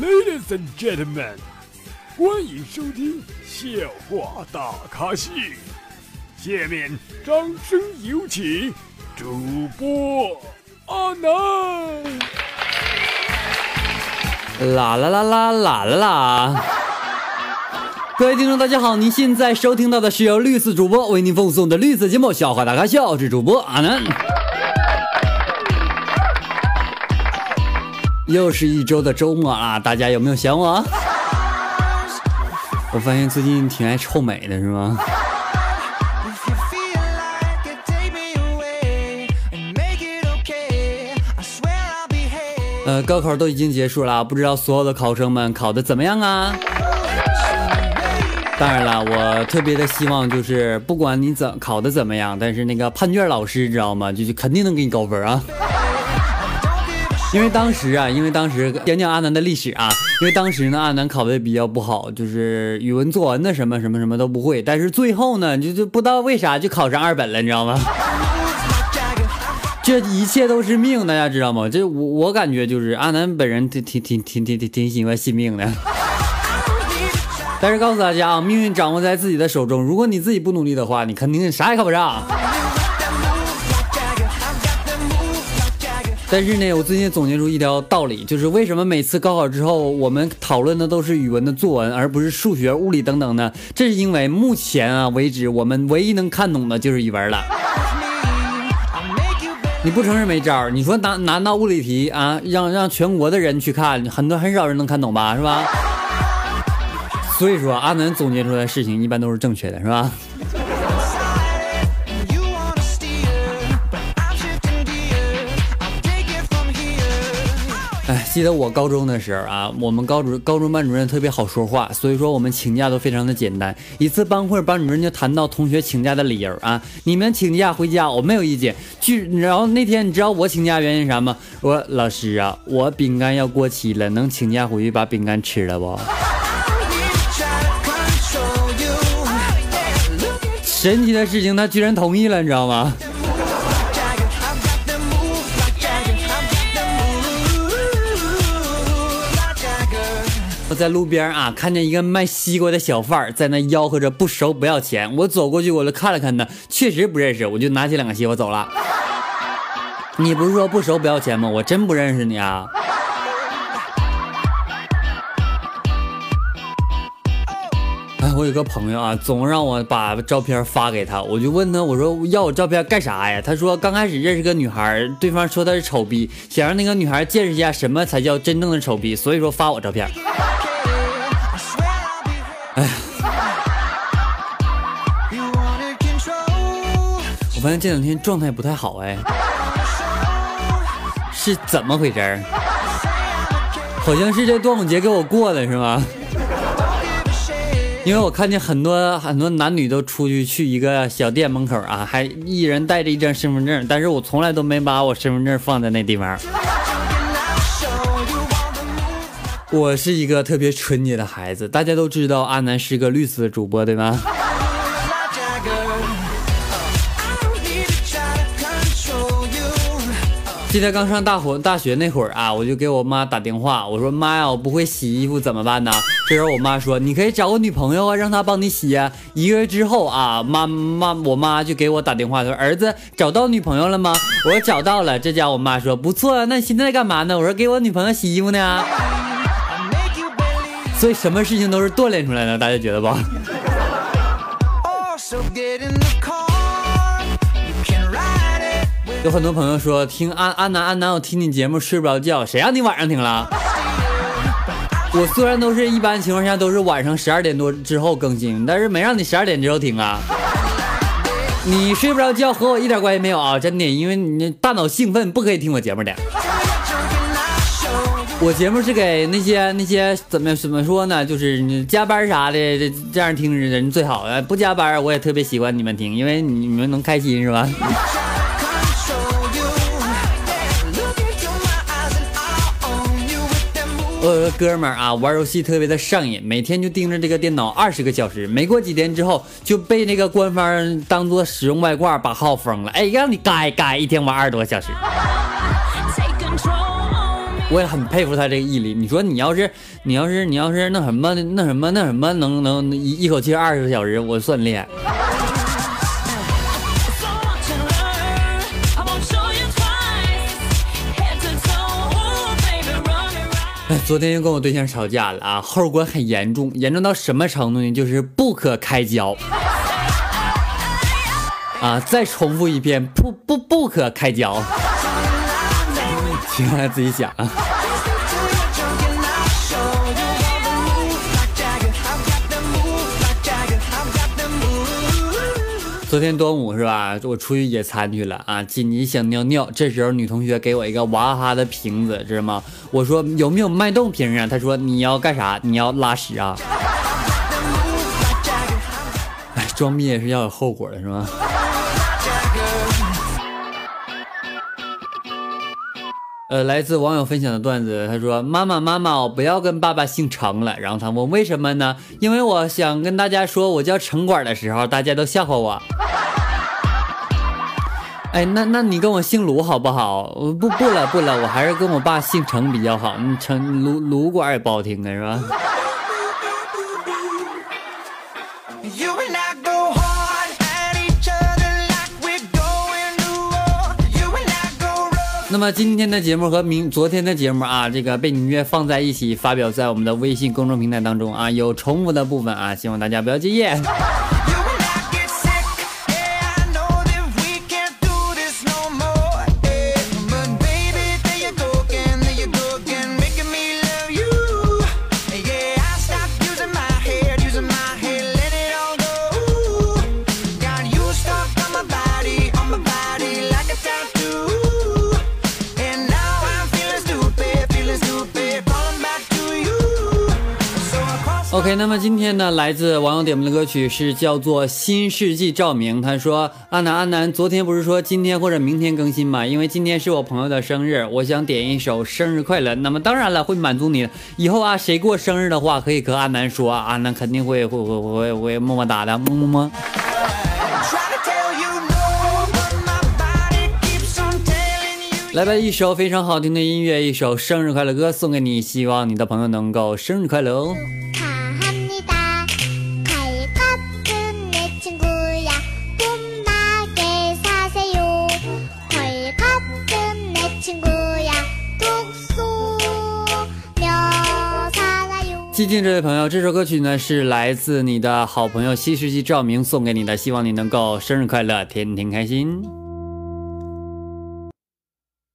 Ladies and gentlemen，欢迎收听笑话大咖秀。下面掌声有请主播阿南。啦啦啦啦啦啦啦！各位听众，大家好，您现在收听到的是由绿色主播为您奉送的绿色节目《笑话大咖秀》，我是主播阿南。又是一周的周末啊，大家有没有想我？我发现最近挺爱臭美的，是吗？呃，高考都已经结束了，不知道所有的考生们考的怎么样啊？当然了，我特别的希望就是不管你怎考的怎么样，但是那个判卷老师知道吗？就就肯定能给你高分啊！因为当时啊，因为当时讲讲阿南的历史啊，因为当时呢阿南考的比较不好，就是语文作文的什么什么什么都不会，但是最后呢就就不知道为啥就考上二本了，你知道吗？这一切都是命，大家知道吗？这我我感觉就是阿南本人挺挺挺挺挺挺喜欢信命的。但是告诉大家啊，命运掌握在自己的手中，如果你自己不努力的话，你肯定啥也考不上。但是呢，我最近总结出一条道理，就是为什么每次高考之后我们讨论的都是语文的作文，而不是数学、物理等等呢？这是因为目前啊为止，我们唯一能看懂的就是语文了。你不承认没招你说拿拿到物理题啊，让让全国的人去看，很多很少人能看懂吧，是吧？所以说，阿南总结出来的事情一般都是正确的，是吧？记得我高中的时候啊，我们高主高中班主任特别好说话，所以说我们请假都非常的简单。一次班会，班主任就谈到同学请假的理由啊，你们请假回家，我没有意见。据然后那天你知道我请假原因啥吗？我说老师啊，我饼干要过期了，能请假回去把饼干吃了不？神奇的事情，他居然同意了，你知道吗？我在路边啊，看见一个卖西瓜的小贩在那吆喝着不熟不要钱。我走过去，我就看了看他，确实不认识，我就拿起两个西瓜走了。你不是说不熟不要钱吗？我真不认识你啊！我有个朋友啊，总让我把照片发给他，我就问他，我说要我照片干啥呀？他说刚开始认识个女孩，对方说他是丑逼，想让那个女孩见识一下什么才叫真正的丑逼，所以说发我照片。哎，我发现这两天状态不太好，哎，是怎么回事？好像是这端午节给我过的是吗？因为我看见很多很多男女都出去去一个小店门口啊，还一人带着一张身份证，但是我从来都没把我身份证放在那地方。我是一个特别纯洁的孩子，大家都知道阿南是个绿色主播，对吗？记得刚上大伙大学那会儿啊，我就给我妈打电话，我说妈呀，我不会洗衣服怎么办呢？这时候我妈说，你可以找个女朋友啊，让她帮你洗啊。一个月之后啊，妈妈我妈就给我打电话，说儿子找到女朋友了吗？我说找到了。这家我妈说不错啊，那你现在干嘛呢？我说给我女朋友洗衣服呢。所以什么事情都是锻炼出来的，大家觉得不？有很多朋友说听安安南安南，我听你节目睡不着觉，谁让你晚上听了？我虽然都是一般情况下都是晚上十二点多之后更新，但是没让你十二点之后听啊。你睡不着觉和我一点关系没有啊，真的，因为你大脑兴奋不可以听我节目的。我节目是给那些那些怎么怎么说呢？就是你加班啥的这样听人最好。不加班我也特别喜欢你们听，因为你们能开心是吧？我有个哥们儿啊，玩游戏特别的上瘾，每天就盯着这个电脑二十个小时。没过几天之后，就被那个官方当做使用外挂，把号封了。哎，让你改改，一天玩二十多个小时。我也很佩服他这个毅力。你说你要是你要是你要是那什么那什么那什么能能一一口气二十个小时，我算厉害。昨天又跟我对象吵架了啊，后果很严重，严重到什么程度呢？就是不可开交。啊，再重复一遍，不不不可开交。请大家自己想啊。昨天端午是吧？我出去野餐去了啊，紧急想尿尿，这时候女同学给我一个娃哈哈的瓶子，知道吗？我说有没有脉动瓶啊？她说你要干啥？你要拉屎啊？哎，装逼也是要有后果的，是吗？呃，来自网友分享的段子，他说：“妈妈，妈妈，我不要跟爸爸姓程了。”然后他问：“为什么呢？”因为我想跟大家说，我叫城管的时候，大家都笑话我。哎，那那你跟我姓卢好不好？不不了不了，我还是跟我爸姓程比较好。你程卢卢管也不好听啊，是吧？那么今天的节目和明昨天的节目啊，这个背景音乐放在一起发表在我们的微信公众平台当中啊，有重复的部分啊，希望大家不要介意。OK，那么今天呢，来自网友点播的歌曲是叫做《新世纪照明》。他说：“阿南，阿南，昨天不是说今天或者明天更新吗？因为今天是我朋友的生日，我想点一首《生日快乐》。那么当然了，会满足你。以后啊，谁过生日的话，可以和阿南说，阿南肯定会会会会会么么哒的，么么么。”来吧，一首非常好听的音乐，一首生日快乐歌送给你，希望你的朋友能够生日快乐哦。寂静这位朋友，这首歌曲呢是来自你的好朋友新世纪照明送给你的，希望你能够生日快乐，天天开心。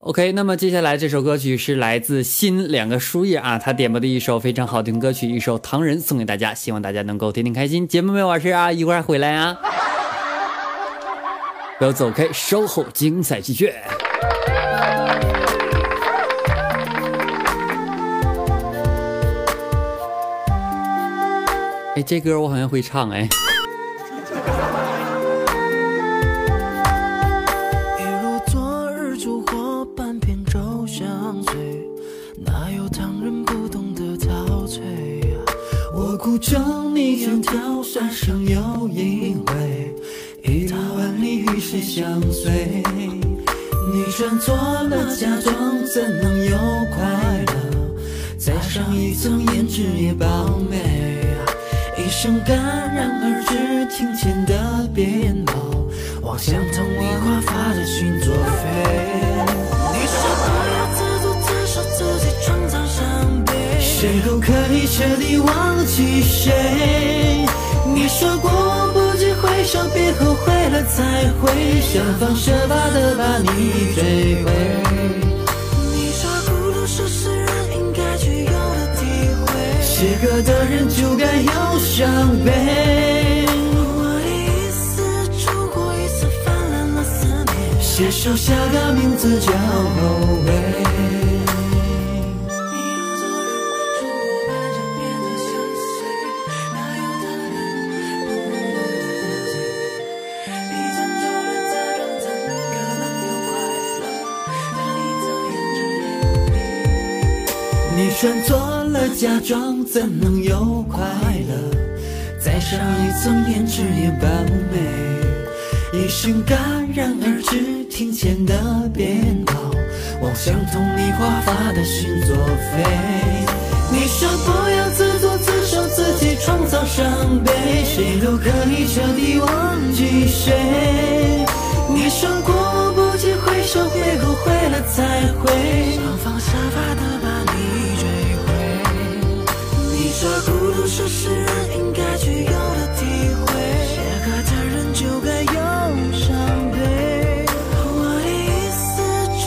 OK，那么接下来这首歌曲是来自新两个书页啊，他点播的一首非常好听歌曲，一首《唐人》送给大家，希望大家能够天天开心。节目没有完事啊，一会儿回来啊，不要走开，稍后精彩继续。哎，这歌我好像会唱哎。一如昨日烛火，半片粥相随，哪有唐人不懂得陶醉呀？我孤城你窈窕，山上有隐回，一塔万里与谁相随？你穿错了嫁妆，怎能有快乐？再上一层胭脂也饱美。声戛然而止，庭前的鞭炮，望向同你华发的心作废。你说不要自作自受，自己创造伤悲。谁都可以彻底忘记谁？你说过往不及回首，别后悔了才会想方设法的把你追回。歌的人就该有伤悲。我的一丝烛火，一次泛滥了思念。写首下个名字叫后悔。你穿错了假装，怎能有快乐？再上一层胭脂也般美。一声戛然而止，庭前的鞭炮，妄想同你华发的心作废。你说不要自作自受，自己创造伤悲，谁都可以彻底忘记谁。你说过我不及回首，别后悔了才会这是人应该具有的体会，写歌的人就该有伤悲。我的一丝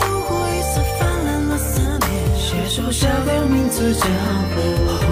烛火，一丝泛滥了思念，写首下的名字叫后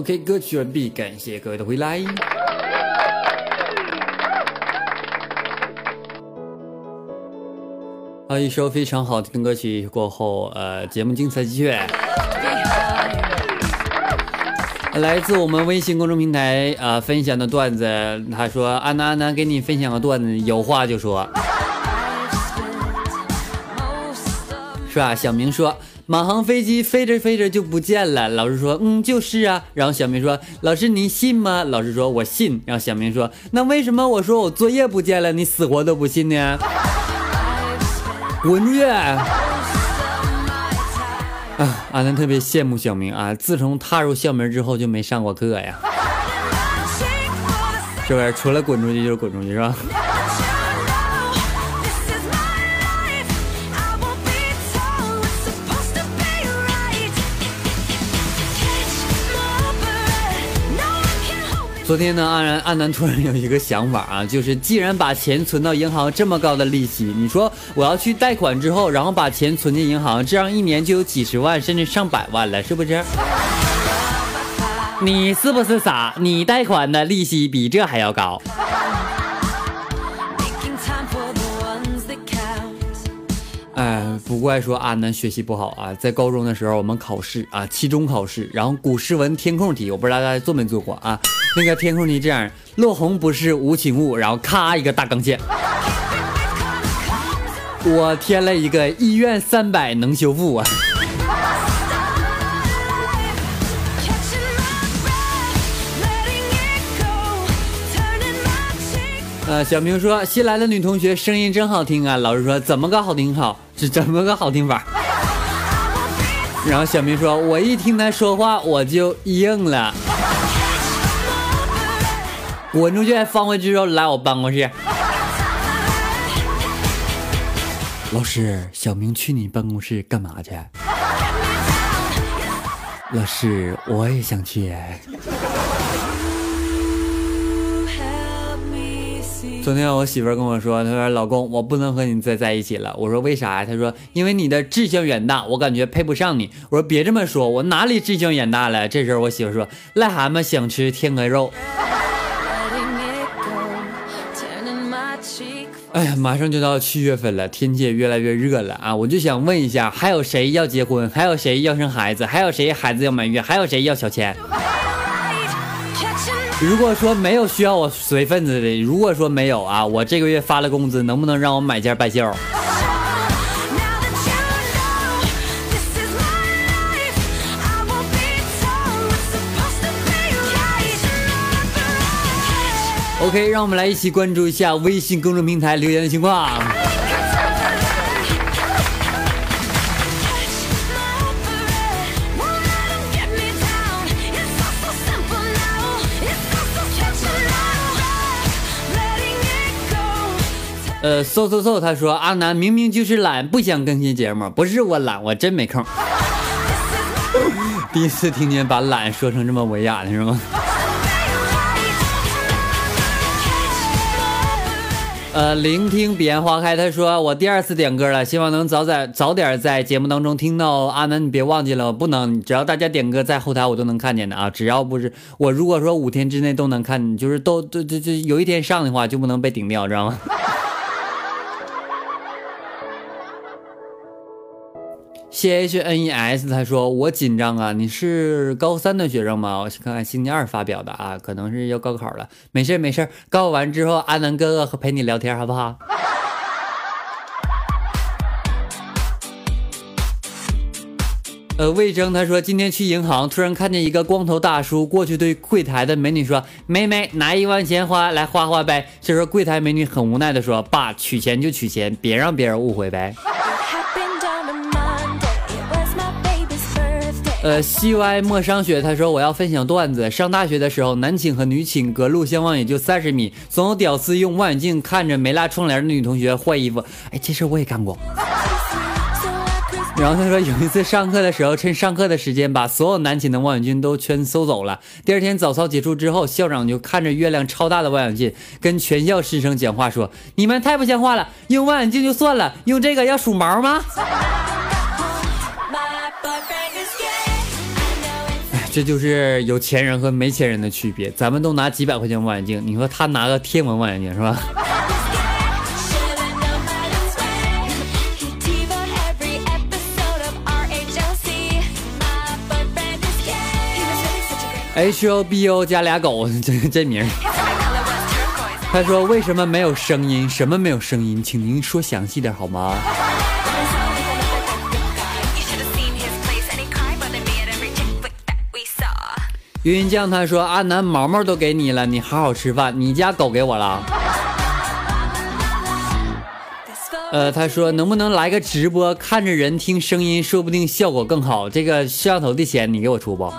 OK，歌曲完毕，感谢各位的回来。好，一首非常好听的歌曲过后，呃，节目精彩继续。来自我们微信公众平台啊、呃分享的段子，他说：“安南安南给你分享个段子，有话就说。”是吧？小明说，马航飞机飞着飞着就不见了。老师说，嗯，就是啊。然后小明说，老师你信吗？老师说，我信。然后小明说，那为什么我说我作业不见了，你死活都不信呢？滚出去！啊，阿南特别羡慕小明啊，自从踏入校门之后就没上过课呀，是不是？除了滚出去就是滚出去，是吧？昨天呢，安然安南突然有一个想法啊，就是既然把钱存到银行这么高的利息，你说我要去贷款之后，然后把钱存进银行，这样一年就有几十万甚至上百万了，是不是？你是不是傻？你贷款的利息比这还要高。不怪说阿南学习不好啊，在高中的时候我们考试啊，期中考试，然后古诗文填空题，我不知道大家做没做过啊？那个填空题这样，落红不是无情物，然后咔一个大钢线，我填了一个医院三百能修复啊。呃，小明说新来的女同学声音真好听啊。老师说怎么个好听好？是怎么个好听法？然后小明说，我一听她说话我就硬了。滚出去！放回去之后来我办公室。老师，小明去你办公室干嘛去？老师，我也想去。昨天我媳妇儿跟我说，她说老公，我不能和你再在一起了。我说为啥呀？她说因为你的志向远大，我感觉配不上你。我说别这么说，我哪里志向远大了？这时候我媳妇说，癞蛤蟆想吃天鹅肉。哎呀，马上就到七月份了，天气也越来越热了啊！我就想问一下，还有谁要结婚？还有谁要生孩子？还有谁孩子要满月？还有谁要小钱？如果说没有需要我随份子的，如果说没有啊，我这个月发了工资，能不能让我买件半袖？OK，让我们来一起关注一下微信公众平台留言的情况。呃，嗖嗖嗖，他说阿南明明就是懒，不想更新节目，不是我懒，我真没空。第一次听见把懒说成这么文雅的是吗？呃，聆听彼岸花开，他说我第二次点歌了，希望能早点早点在节目当中听到阿南，你别忘记了，不能，只要大家点歌在后台我都能看见的啊，只要不是我如果说五天之内都能看，就是都都就就有一天上的话就不能被顶掉，知道吗？C H N E S，他说我紧张啊，你是高三的学生吗？我看看星期二发表的啊，可能是要高考了。没事没事，高考完之后，阿南哥哥和陪你聊天，好不好？呃，魏征他说今天去银行，突然看见一个光头大叔过去对柜台的美女说：“妹妹，拿一万钱花来花花呗。”这时候柜台美女很无奈的说：“爸，取钱就取钱，别让别人误会呗。” 呃，西歪莫商雪，他说我要分享段子。上大学的时候，男寝和女寝隔路相望也就三十米，总有屌丝用望远镜看着没拉窗帘的女同学换衣服。哎，这事我也干过。然后他说有一次上课的时候，趁上课的时间把所有男寝的望远镜都全搜走了。第二天早操结束之后，校长就看着月亮超大的望远镜，跟全校师生讲话说：“你们太不像话了，用望远镜就算了，用这个要数毛吗？” 这就是有钱人和没钱人的区别。咱们都拿几百块钱望远镜，你说他拿个天文望远镜是吧？H O B O 加俩狗，这这名。他说为什么没有声音？什么没有声音？请您说详细点好吗？云云酱他说阿南毛毛都给你了，你好好吃饭。你家狗给我了。呃，他说能不能来个直播，看着人听声音，说不定效果更好。这个摄像头的钱你给我出不？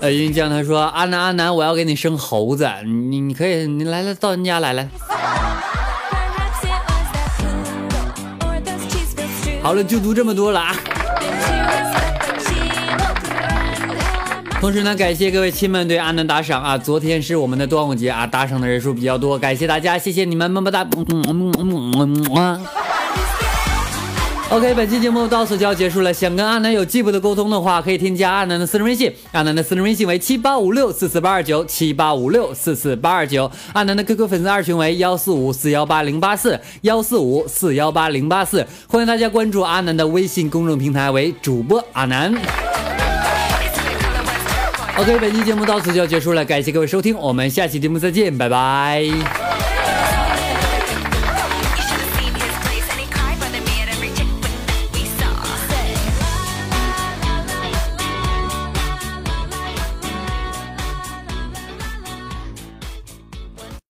呃，云云酱他说阿南阿南，我要给你生猴子，你你可以你来来到人家来来。好了，就读这么多了啊。同时呢，感谢各位亲们对阿南打赏啊！昨天是我们的端午节啊，打赏的人数比较多，感谢大家，谢谢你们，么么哒。OK，本期节目到此就要结束了。想跟阿南有进一步的沟通的话，可以添加阿南的私人微信，阿南的私人微信为七八五六四四八二九七八五六四四八二九，阿南的 QQ 粉丝二群为幺四五四幺八零八四幺四五四幺八零八四，欢迎大家关注阿南的微信公众平台为主播阿南。OK，本期节目到此就要结束了，感谢各位收听，我们下期节目再见，拜拜。